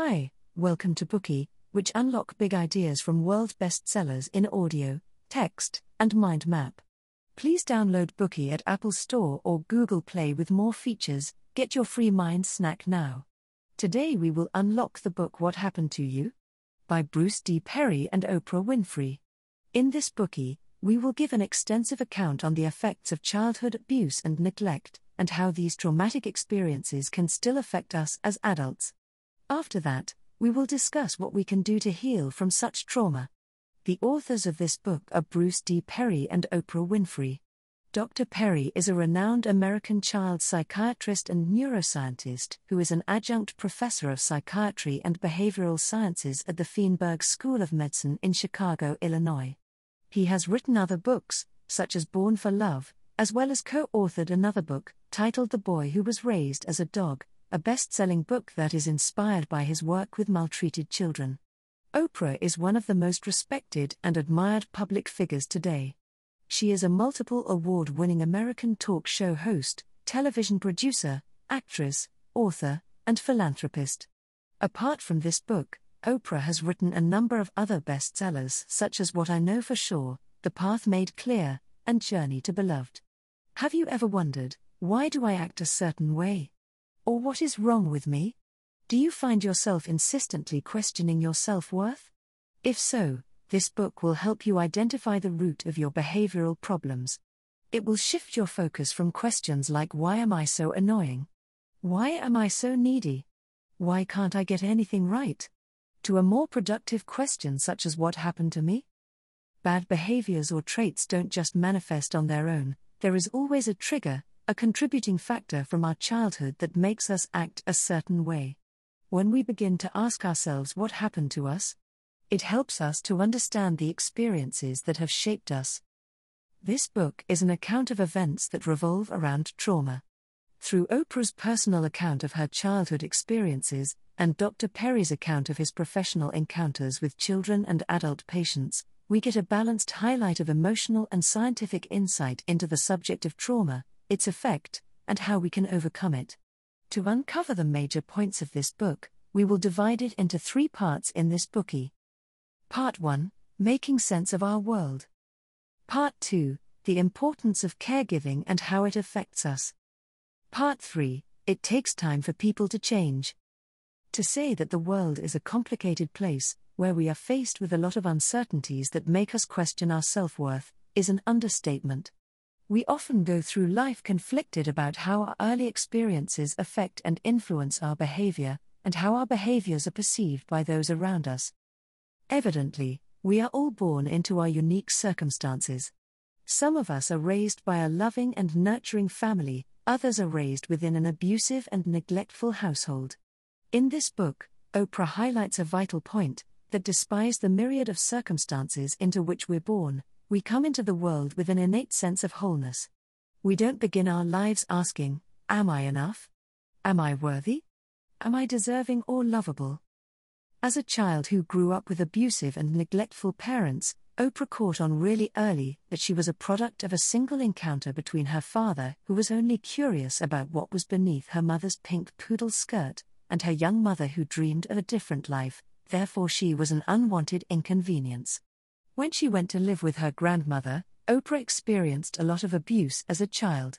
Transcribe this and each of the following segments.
Hi, welcome to Bookey, which unlock big ideas from world bestsellers in audio, text, and mind map. Please download Bookey at Apple Store or Google Play with more features. Get your free mind snack now. Today we will unlock the book What Happened to You? by Bruce D. Perry and Oprah Winfrey. In this Bookey, we will give an extensive account on the effects of childhood abuse and neglect, and how these traumatic experiences can still affect us as adults. After that, we will discuss what we can do to heal from such trauma. The authors of this book are Bruce D. Perry and Oprah Winfrey. Dr. Perry is a renowned American child psychiatrist and neuroscientist who is an adjunct professor of psychiatry and behavioral sciences at the Feinberg School of Medicine in Chicago, Illinois. He has written other books, such as Born for Love, as well as co authored another book, titled The Boy Who Was Raised as a Dog, a best selling book that is inspired by his work with maltreated children. Oprah is one of the most respected and admired public figures today. She is a multiple award winning American talk show host, television producer, actress, author, and philanthropist. Apart from this book, Oprah has written a number of other bestsellers such as What I Know for Sure, The Path Made Clear, and Journey to Beloved. Have you ever wondered, why do I act a certain way? Or what is wrong with me? Do you find yourself insistently questioning your self worth? If so, this book will help you identify the root of your behavioral problems. It will shift your focus from questions like Why am I so annoying? Why am I so needy? Why can't I get anything right? To a more productive question such as What happened to me? Bad behaviors or traits don't just manifest on their own, there is always a trigger, a contributing factor from our childhood that makes us act a certain way. When we begin to ask ourselves what happened to us, it helps us to understand the experiences that have shaped us. This book is an account of events that revolve around trauma. Through Oprah's personal account of her childhood experiences, and Dr. Perry's account of his professional encounters with children and adult patients, we get a balanced highlight of emotional and scientific insight into the subject of trauma, its effect, and how we can overcome it. To uncover the major points of this book, we will divide it into three parts in this Bookey. Part 1 Making Sense of Our World. Part 2 The Importance of Caregiving and How It Affects Us. Part 3 It Takes Time for People to Change. To say that the world is a complicated place, where we are faced with a lot of uncertainties that make us question our self worth, is an understatement. We often go through life conflicted about how our early experiences affect and influence our behavior, and how our behaviors are perceived by those around us. Evidently, we are all born into our unique circumstances. Some of us are raised by a loving and nurturing family, others are raised within an abusive and neglectful household. In this book, Oprah highlights a vital point that despite the myriad of circumstances into which we're born, we come into the world with an innate sense of wholeness. We don't begin our lives asking, Am I enough? Am I worthy? Am I deserving or lovable? As a child who grew up with abusive and neglectful parents, Oprah caught on really early that she was a product of a single encounter between her father, who was only curious about what was beneath her mother's pink poodle skirt, and her young mother, who dreamed of a different life, therefore, she was an unwanted inconvenience. When she went to live with her grandmother, Oprah experienced a lot of abuse as a child.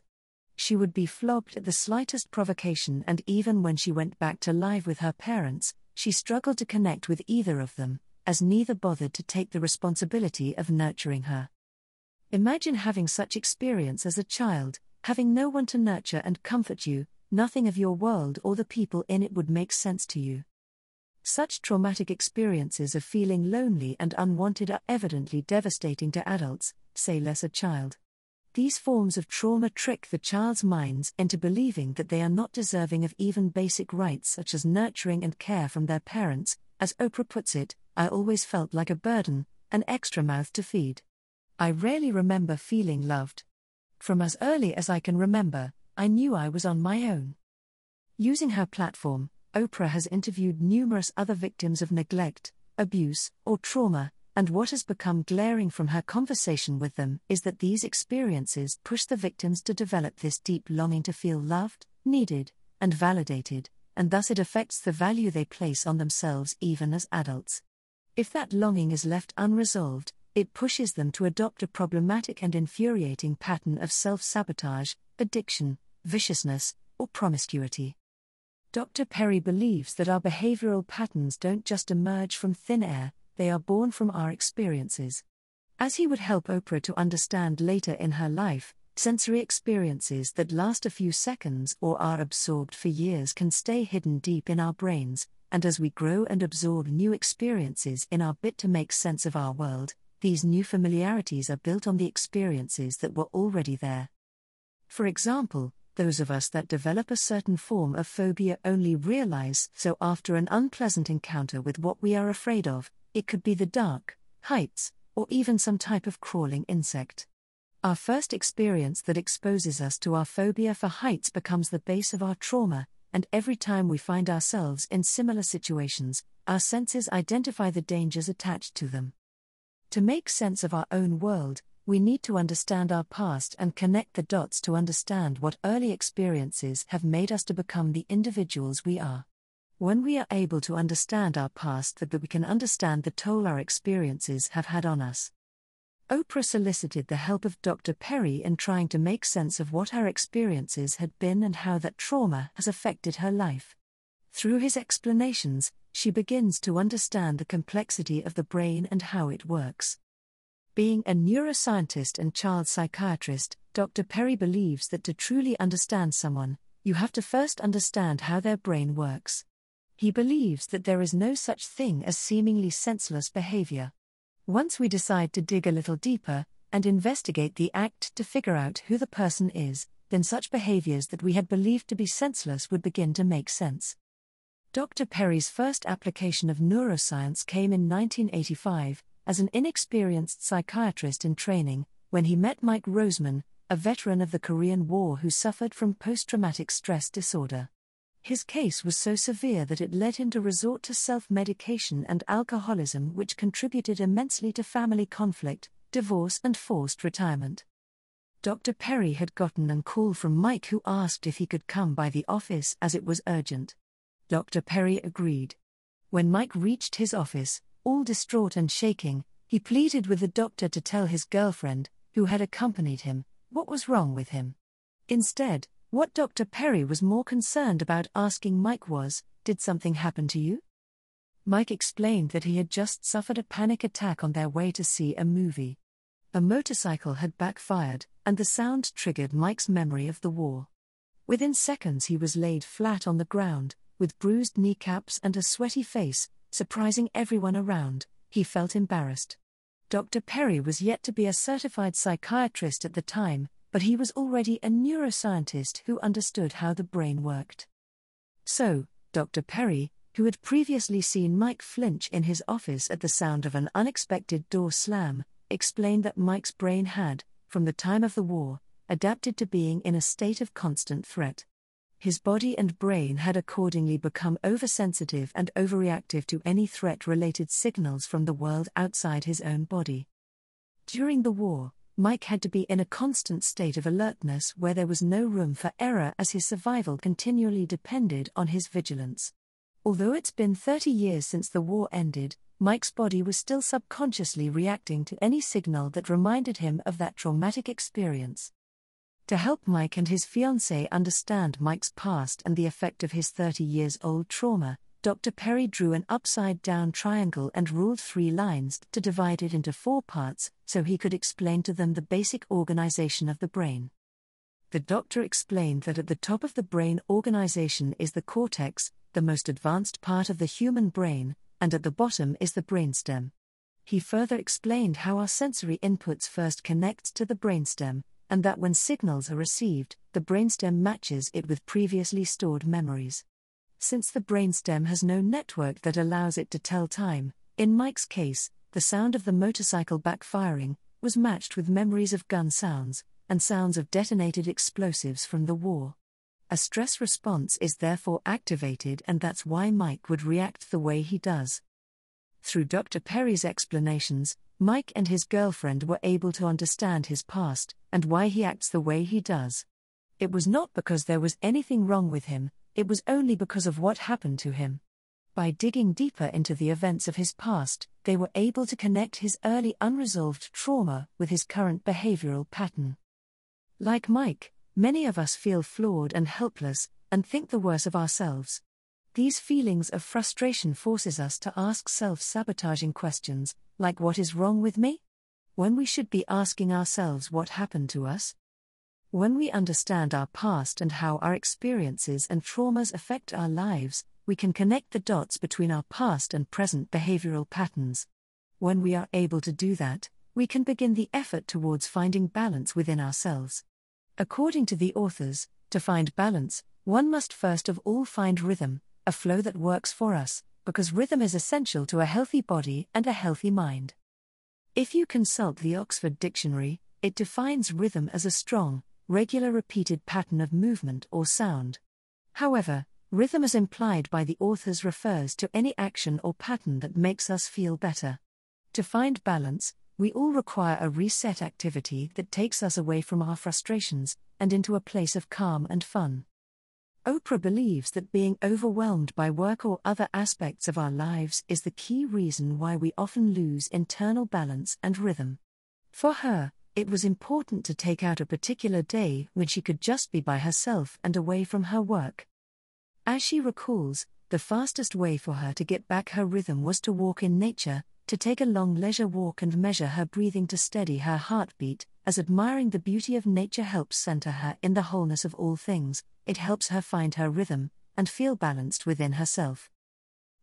She would be flogged at the slightest provocation, and even when she went back to live with her parents, she struggled to connect with either of them, as neither bothered to take the responsibility of nurturing her. Imagine having such experience as a child, having no one to nurture and comfort you, nothing of your world or the people in it would make sense to you. Such traumatic experiences of feeling lonely and unwanted are evidently devastating to adults, say less a child. These forms of trauma trick the child's minds into believing that they are not deserving of even basic rights such as nurturing and care from their parents. As Oprah puts it, I always felt like a burden, an extra mouth to feed. I rarely remember feeling loved. From as early as I can remember, I knew I was on my own. Using her platform, Oprah has interviewed numerous other victims of neglect, abuse, or trauma, and what has become glaring from her conversation with them is that these experiences push the victims to develop this deep longing to feel loved, needed, and validated, and thus it affects the value they place on themselves even as adults. If that longing is left unresolved, it pushes them to adopt a problematic and infuriating pattern of self sabotage, addiction, viciousness, or promiscuity. Dr. Perry believes that our behavioral patterns don't just emerge from thin air, they are born from our experiences. As he would help Oprah to understand later in her life, sensory experiences that last a few seconds or are absorbed for years can stay hidden deep in our brains, and as we grow and absorb new experiences in our bit to make sense of our world, these new familiarities are built on the experiences that were already there. For example, those of us that develop a certain form of phobia only realize so after an unpleasant encounter with what we are afraid of, it could be the dark, heights, or even some type of crawling insect. Our first experience that exposes us to our phobia for heights becomes the base of our trauma, and every time we find ourselves in similar situations, our senses identify the dangers attached to them. To make sense of our own world, we need to understand our past and connect the dots to understand what early experiences have made us to become the individuals we are. When we are able to understand our past, that we can understand the toll our experiences have had on us. Oprah solicited the help of Dr. Perry in trying to make sense of what her experiences had been and how that trauma has affected her life. Through his explanations, she begins to understand the complexity of the brain and how it works. Being a neuroscientist and child psychiatrist, Dr. Perry believes that to truly understand someone, you have to first understand how their brain works. He believes that there is no such thing as seemingly senseless behavior. Once we decide to dig a little deeper and investigate the act to figure out who the person is, then such behaviors that we had believed to be senseless would begin to make sense. Dr. Perry's first application of neuroscience came in 1985, as an inexperienced psychiatrist in training, when he met Mike Roseman, a veteran of the Korean War who suffered from post traumatic stress disorder. His case was so severe that it led him to resort to self medication and alcoholism, which contributed immensely to family conflict, divorce, and forced retirement. Dr. Perry had gotten a call from Mike who asked if he could come by the office as it was urgent. Dr. Perry agreed. When Mike reached his office, all distraught and shaking, he pleaded with the doctor to tell his girlfriend, who had accompanied him, what was wrong with him. Instead, what Dr. Perry was more concerned about asking Mike was Did something happen to you? Mike explained that he had just suffered a panic attack on their way to see a movie. A motorcycle had backfired, and the sound triggered Mike's memory of the war. Within seconds, he was laid flat on the ground, with bruised kneecaps and a sweaty face, surprising everyone around, he felt embarrassed. Dr. Perry was yet to be a certified psychiatrist at the time, but he was already a neuroscientist who understood how the brain worked. So, Dr. Perry, who had previously seen Mike flinch in his office at the sound of an unexpected door slam, explained that Mike's brain had, from the time of the war, adapted to being in a state of constant threat his body and brain had accordingly become oversensitive and overreactive to any threat related signals from the world outside his own body. During the war, Mike had to be in a constant state of alertness where there was no room for error as his survival continually depended on his vigilance. Although it's been 30 years since the war ended, Mike's body was still subconsciously reacting to any signal that reminded him of that traumatic experience. To help Mike and his fiancée understand Mike's past and the effect of his 30 years old trauma, Dr. Perry drew an upside down triangle and ruled three lines to divide it into four parts so he could explain to them the basic organization of the brain. The doctor explained that at the top of the brain organization is the cortex, the most advanced part of the human brain, and at the bottom is the brainstem. He further explained how our sensory inputs first connect to the brainstem, and that when signals are received, the brainstem matches it with previously stored memories. Since the brainstem has no network that allows it to tell time, in Mike's case, the sound of the motorcycle backfiring was matched with memories of gun sounds and sounds of detonated explosives from the war. A stress response is therefore activated, and that's why Mike would react the way he does. Through Dr. Perry's explanations, Mike and his girlfriend were able to understand his past and why he acts the way he does. It was not because there was anything wrong with him, it was only because of what happened to him. By digging deeper into the events of his past, they were able to connect his early unresolved trauma with his current behavioral pattern. Like Mike, many of us feel flawed and helpless, and think the worse of ourselves. These feelings of frustration forces us to ask self-sabotaging questions, like what is wrong with me? When we should be asking ourselves what happened to us? When we understand our past and how our experiences and traumas affect our lives, we can connect the dots between our past and present behavioral patterns. When we are able to do that, we can begin the effort towards finding balance within ourselves. According to the authors, to find balance, one must first of all find rhythm, a flow that works for us, because rhythm is essential to a healthy body and a healthy mind. If you consult the Oxford Dictionary, it defines rhythm as a strong, regular repeated pattern of movement or sound. However, rhythm as implied by the authors refers to any action or pattern that makes us feel better. To find balance, we all require a reset activity that takes us away from our frustrations and into a place of calm and fun. Oprah believes that being overwhelmed by work or other aspects of our lives is the key reason why we often lose internal balance and rhythm. For her, it was important to take out a particular day when she could just be by herself and away from her work. As she recalls, the fastest way for her to get back her rhythm was to walk in nature, to take a long leisure walk and measure her breathing to steady her heartbeat, as admiring the beauty of nature helps center her in the wholeness of all things, it helps her find her rhythm and feel balanced within herself.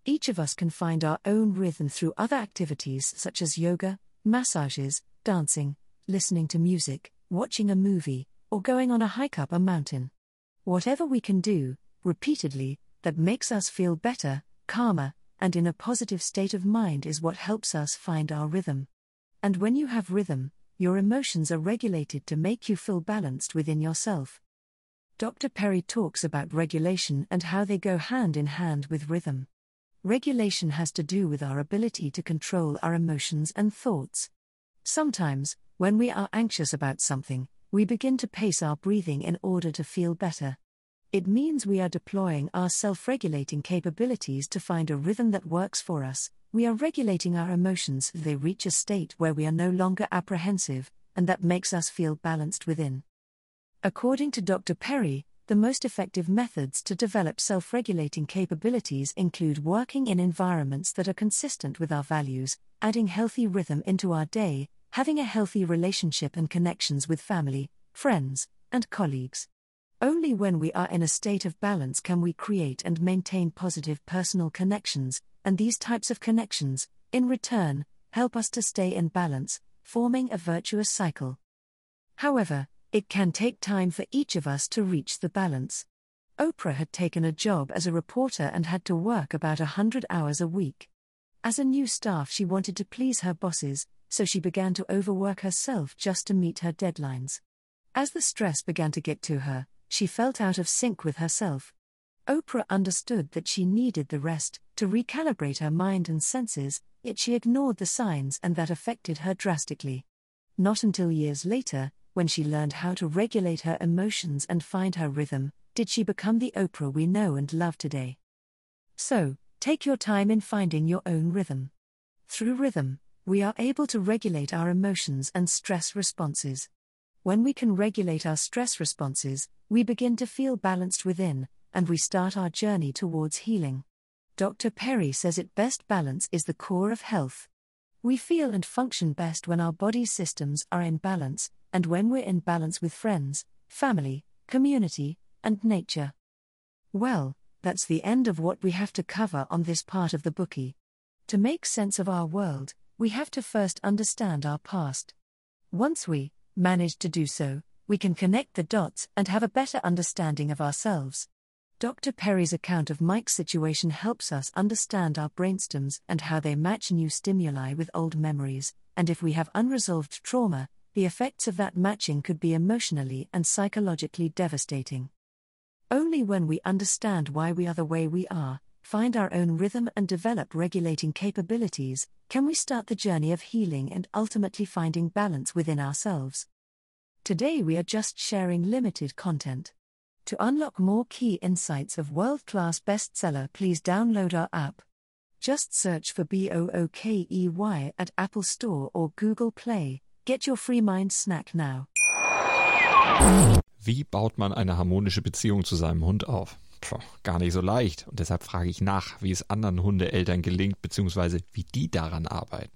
Each of us can find our own rhythm through other activities such as yoga, massages, dancing, listening to music, watching a movie, or going on a hike up a mountain. Whatever we can do, repeatedly, that makes us feel better, calmer, and in a positive state of mind is what helps us find our rhythm. And when you have rhythm, your emotions are regulated to make you feel balanced within yourself. Dr. Perry talks about regulation and how they go hand in hand with rhythm. Regulation has to do with our ability to control our emotions and thoughts. Sometimes, when we are anxious about something, we begin to pace our breathing in order to feel better. It means we are deploying our self regulating capabilities to find a rhythm that works for us. We are regulating our emotions they reach a state where we are no longer apprehensive, and that makes us feel balanced within. According to Dr. Perry, the most effective methods to develop self regulating capabilities include working in environments that are consistent with our values, adding healthy rhythm into our day, having a healthy relationship and connections with family, friends, and colleagues. Only when we are in a state of balance can we create and maintain positive personal connections, and these types of connections, in return, help us to stay in balance, forming a virtuous cycle. However, it can take time for each of us to reach the balance. Oprah had taken a job as a reporter and had to work about a hundred hours a week. As a new staff, she wanted to please her bosses, so she began to overwork herself just to meet her deadlines. As the stress began to get to her, she felt out of sync with herself. Oprah understood that she needed the rest to recalibrate her mind and senses, yet she ignored the signs and that affected her drastically. Not until years later, when she learned how to regulate her emotions and find her rhythm, did she become the Oprah we know and love today. So, take your time in finding your own rhythm. Through rhythm, we are able to regulate our emotions and stress responses. When we can regulate our stress responses, we begin to feel balanced within, and we start our journey towards healing. Dr. Perry says it best balance is the core of health. We feel and function best when our body systems are in balance, and when we're in balance with friends, family, community, and nature. Well, that's the end of what we have to cover on this part of the Bookey. To make sense of our world, we have to first understand our past. Once we manage to do so, we can connect the dots and have a better understanding of ourselves. Dr. Perry's account of Mike's situation helps us understand our brainstems and how they match new stimuli with old memories, and if we have unresolved trauma, the effects of that matching could be emotionally and psychologically devastating. Only when we understand why we are the way we are, find our own rhythm, and develop regulating capabilities, can we start the journey of healing and ultimately finding balance within ourselves. Today we are just sharing limited content. To unlock more key insights of world class bestseller, please download our app. Just search for B O O K E Y at Apple Store or Google Play. Get your free mind snack now. Wie baut man eine harmonische Beziehung zu seinem Hund auf? Puh, gar nicht so leicht. Und deshalb frage ich nach, wie es anderen Hundeeltern gelingt, beziehungsweise wie die daran arbeiten.